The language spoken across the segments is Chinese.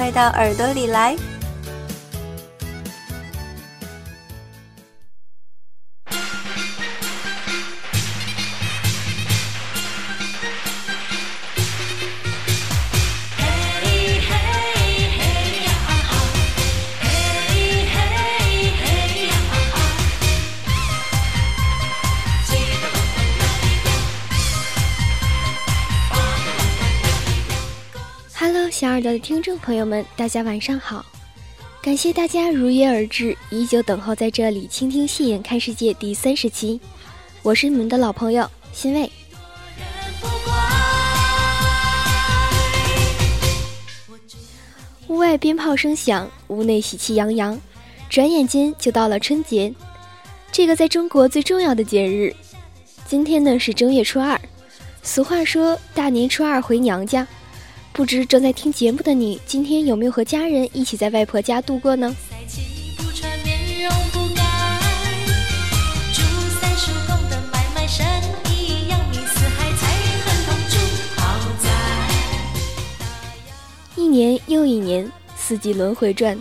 快到耳朵里来！小耳朵的听众朋友们，大家晚上好！感谢大家如约而至，依旧等候在这里倾听《戏眼看世界》第三十期。我是你们的老朋友欣慰。屋外鞭炮声响，屋内喜气洋洋，转眼间就到了春节，这个在中国最重要的节日。今天呢是正月初二，俗话说大年初二回娘家。不知正在听节目的你，今天有没有和家人一起在外婆家度过呢？一年又一年，四季轮回转，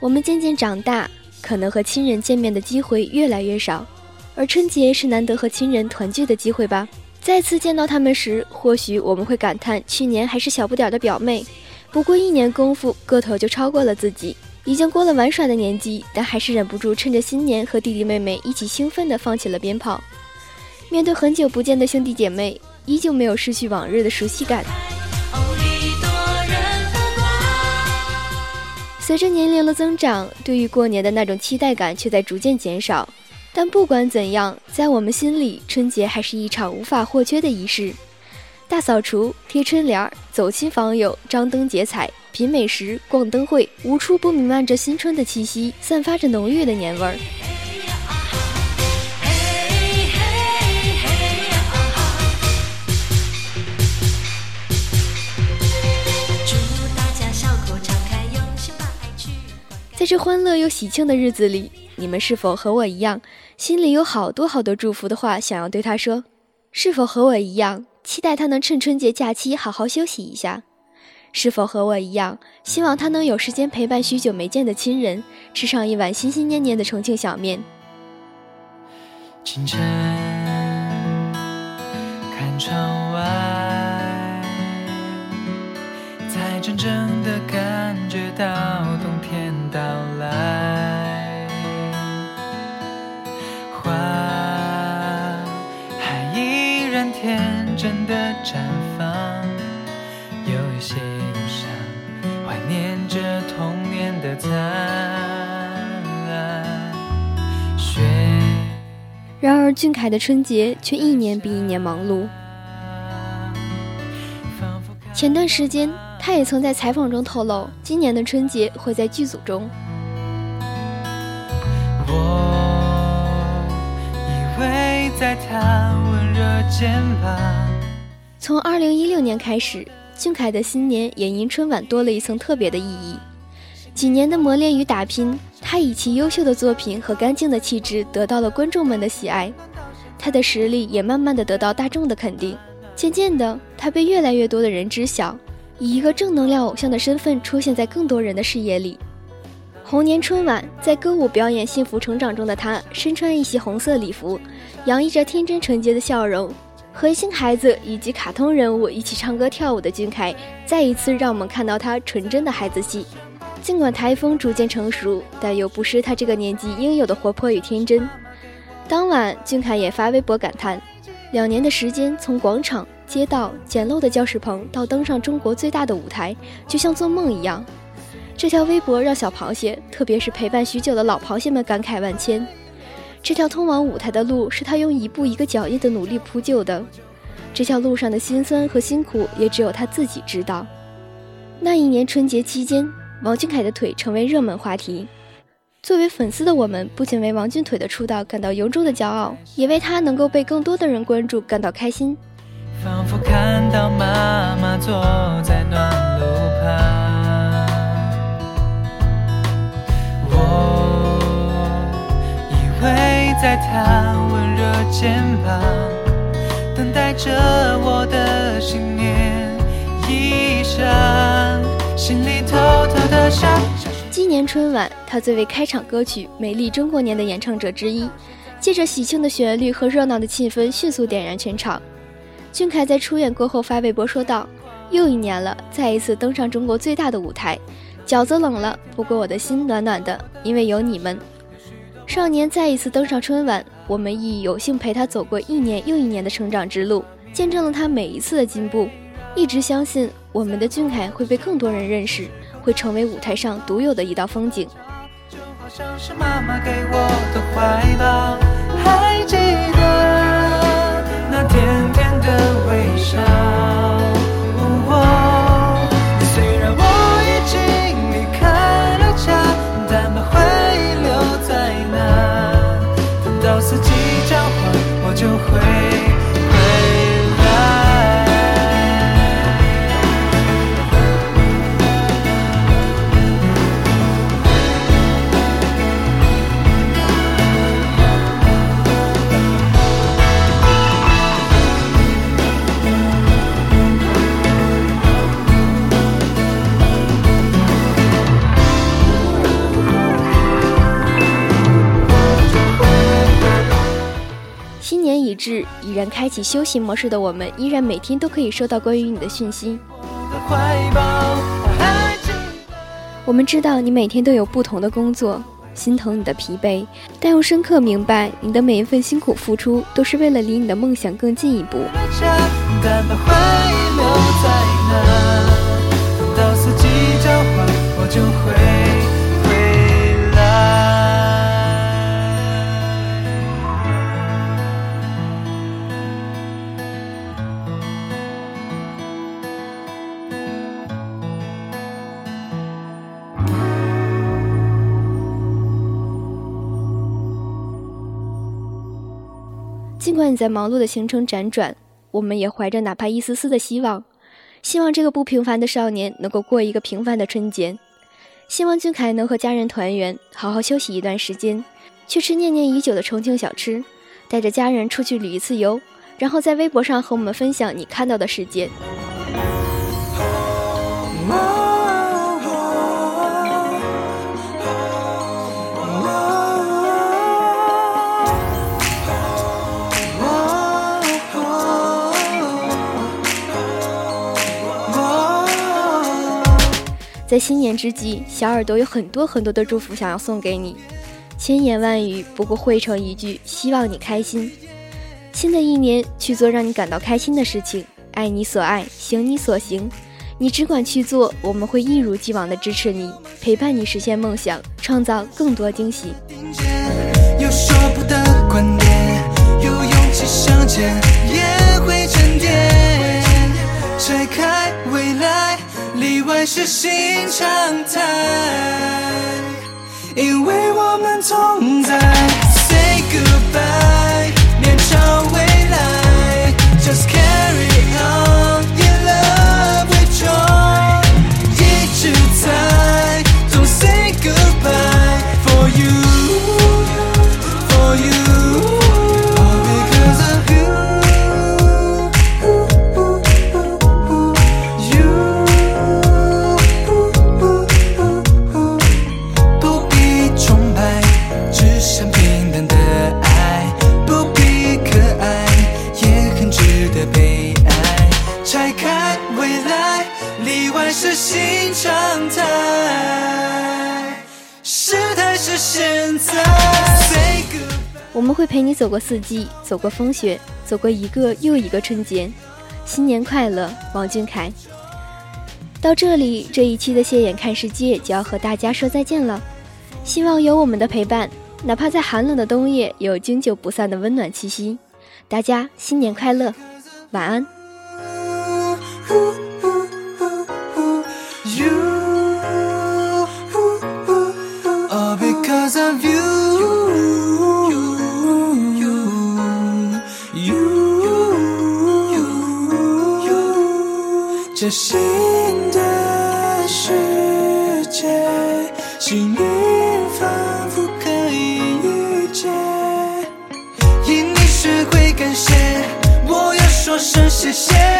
我们渐渐长大，可能和亲人见面的机会越来越少，而春节是难得和亲人团聚的机会吧。再次见到他们时，或许我们会感叹去年还是小不点儿的表妹，不过一年功夫，个头就超过了自己，已经过了玩耍的年纪，但还是忍不住趁着新年和弟弟妹妹一起兴奋地放起了鞭炮。面对很久不见的兄弟姐妹，依旧没有失去往日的熟悉感。随着年龄的增长，对于过年的那种期待感却在逐渐减少。但不管怎样，在我们心里，春节还是一场无法或缺的仪式。大扫除、贴春联、走亲访友、张灯结彩、品美食、逛灯会，无处不弥漫着新春的气息，散发着浓郁的年味儿。在这欢乐又喜庆的日子里。你们是否和我一样，心里有好多好多祝福的话想要对他说？是否和我一样，期待他能趁春节假期好好休息一下？是否和我一样，希望他能有时间陪伴许久没见的亲人，吃上一碗心心念念的重庆小面？清晨，看窗外，才真正的感觉到的绽放，有一些忧伤，怀念着童年的灿烂。雪。然而，俊凯的春节却一年比一年忙碌。前段时间，他也曾在采访中透露，今年的春节会在剧组中。在他温热肩膀。从二零一六年开始，俊凯的新年也因春晚多了一层特别的意义。几年的磨练与打拼，他以其优秀的作品和干净的气质得到了观众们的喜爱，他的实力也慢慢的得到大众的肯定。渐渐的，他被越来越多的人知晓，以一个正能量偶像的身份出现在更多人的视野里。猴年春晚，在歌舞表演幸福成长中的他，身穿一袭红色礼服，洋溢着天真纯洁的笑容。和一群孩子以及卡通人物一起唱歌跳舞的俊凯，再一次让我们看到他纯真的孩子气。尽管台风逐渐成熟，但又不失他这个年纪应有的活泼与天真。当晚，俊凯也发微博感叹：两年的时间，从广场、街道、简陋的教室棚，到登上中国最大的舞台，就像做梦一样。这条微博让小螃蟹，特别是陪伴许久的老螃蟹们感慨万千。这条通往舞台的路，是他用一步一个脚印的努力铺就的。这条路上的辛酸和辛苦，也只有他自己知道。那一年春节期间，王俊凯的腿成为热门话题。作为粉丝的我们，不仅为王俊腿的出道感到由衷的骄傲，也为他能够被更多的人关注感到开心。仿佛看到妈妈坐在暖炉旁，在她温热肩膀，等待着我的新年衣裳，心里偷偷的想。今年春晚，他作为开场歌曲《美丽中国年》的演唱者之一，借着喜庆的旋律和热闹的气氛，迅速点燃全场。俊凯在出演过后发微博说道：“又一年了，再一次登上中国最大的舞台，饺子冷了，不过我的心暖暖的，因为有你们。”少年再一次登上春晚，我们亦有幸陪他走过一年又一年的成长之路，见证了他每一次的进步，一直相信我们的俊凯会被更多人认识，会成为舞台上独有的一道风景。就好像是妈妈给我的怀抱，至已然开启休息模式的我们，依然每天都可以收到关于你的讯息。我们知道你每天都有不同的工作，心疼你的疲惫，但又深刻明白你的每一份辛苦付出都是为了离你的梦想更进一步。尽管你在忙碌的行程辗转，我们也怀着哪怕一丝丝的希望，希望这个不平凡的少年能够过一个平凡的春节，希望俊凯能和家人团圆，好好休息一段时间，去吃念念已久的重庆小吃，带着家人出去旅一次游，然后在微博上和我们分享你看到的世界。在新年之际，小耳朵有很多很多的祝福想要送给你，千言万语不过汇成一句：希望你开心。新的一年，去做让你感到开心的事情，爱你所爱，行你所行，你只管去做，我们会一如既往的支持你，陪伴你实现梦想，创造更多惊喜。有说不得观点，有勇气相见，也会沉淀，拆开未来。例外是新常态，因为我们同在。Say goodbye，面朝未陪你走过四季走过风雪走过一个又一个春节新年快乐王俊凯到这里这一期的谢眼看世界就要和大家说再见了希望有我们的陪伴哪怕在寒冷的冬夜有经久不散的温暖气息大家新年快乐晚安 you because of you 新的世界，心灵仿佛可以遇见，因你学会感谢，我要说声谢谢。